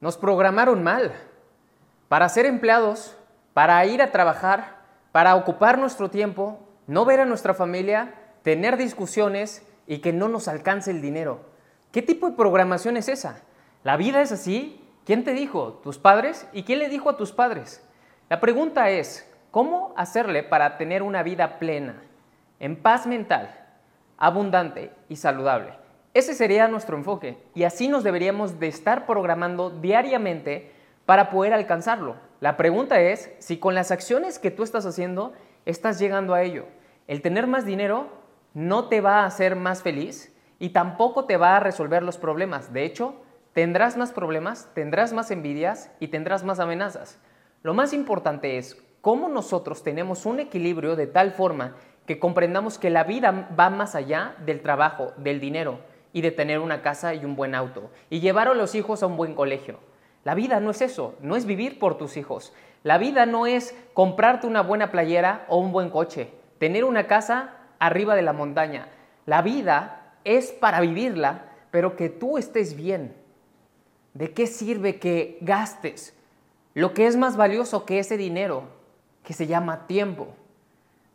Nos programaron mal para ser empleados, para ir a trabajar, para ocupar nuestro tiempo, no ver a nuestra familia, tener discusiones y que no nos alcance el dinero. ¿Qué tipo de programación es esa? ¿La vida es así? ¿Quién te dijo? ¿Tus padres? ¿Y quién le dijo a tus padres? La pregunta es, ¿cómo hacerle para tener una vida plena, en paz mental, abundante y saludable? Ese sería nuestro enfoque y así nos deberíamos de estar programando diariamente para poder alcanzarlo. La pregunta es si con las acciones que tú estás haciendo estás llegando a ello. El tener más dinero no te va a hacer más feliz y tampoco te va a resolver los problemas. De hecho, tendrás más problemas, tendrás más envidias y tendrás más amenazas. Lo más importante es cómo nosotros tenemos un equilibrio de tal forma que comprendamos que la vida va más allá del trabajo, del dinero y de tener una casa y un buen auto y llevar a los hijos a un buen colegio. La vida no es eso, no es vivir por tus hijos. La vida no es comprarte una buena playera o un buen coche, tener una casa arriba de la montaña. La vida es para vivirla, pero que tú estés bien. ¿De qué sirve que gastes lo que es más valioso que ese dinero, que se llama tiempo?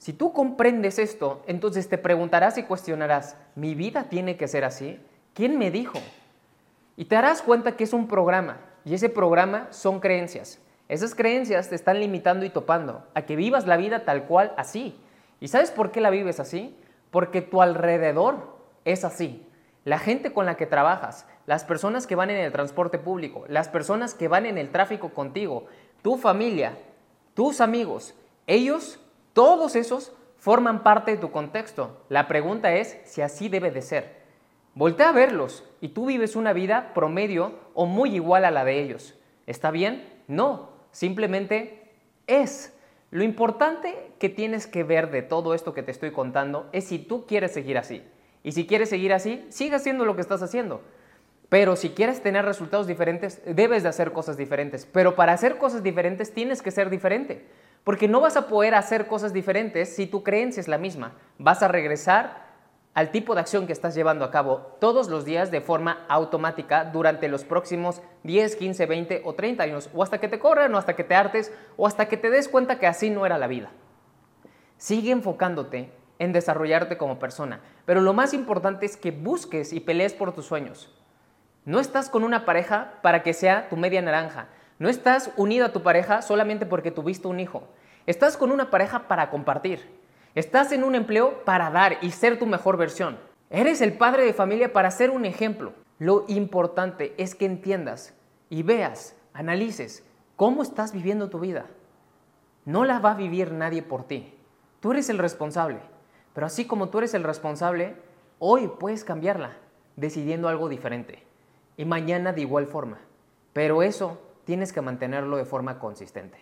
Si tú comprendes esto, entonces te preguntarás y cuestionarás, ¿mi vida tiene que ser así? ¿Quién me dijo? Y te darás cuenta que es un programa, y ese programa son creencias. Esas creencias te están limitando y topando a que vivas la vida tal cual así. ¿Y sabes por qué la vives así? Porque tu alrededor es así. La gente con la que trabajas, las personas que van en el transporte público, las personas que van en el tráfico contigo, tu familia, tus amigos, ellos todos esos forman parte de tu contexto. La pregunta es si así debe de ser. Voltea a verlos y tú vives una vida promedio o muy igual a la de ellos. ¿Está bien? No, simplemente es. Lo importante que tienes que ver de todo esto que te estoy contando es si tú quieres seguir así. Y si quieres seguir así, sigue haciendo lo que estás haciendo. Pero si quieres tener resultados diferentes, debes de hacer cosas diferentes. Pero para hacer cosas diferentes tienes que ser diferente. Porque no vas a poder hacer cosas diferentes si tu creencia es la misma. Vas a regresar al tipo de acción que estás llevando a cabo todos los días de forma automática durante los próximos 10, 15, 20 o 30 años, o hasta que te corran, o hasta que te hartes, o hasta que te des cuenta que así no era la vida. Sigue enfocándote en desarrollarte como persona, pero lo más importante es que busques y pelees por tus sueños. No estás con una pareja para que sea tu media naranja, no estás unido a tu pareja solamente porque tuviste un hijo. Estás con una pareja para compartir. Estás en un empleo para dar y ser tu mejor versión. Eres el padre de familia para ser un ejemplo. Lo importante es que entiendas y veas, analices cómo estás viviendo tu vida. No la va a vivir nadie por ti. Tú eres el responsable. Pero así como tú eres el responsable, hoy puedes cambiarla decidiendo algo diferente. Y mañana de igual forma. Pero eso tienes que mantenerlo de forma consistente.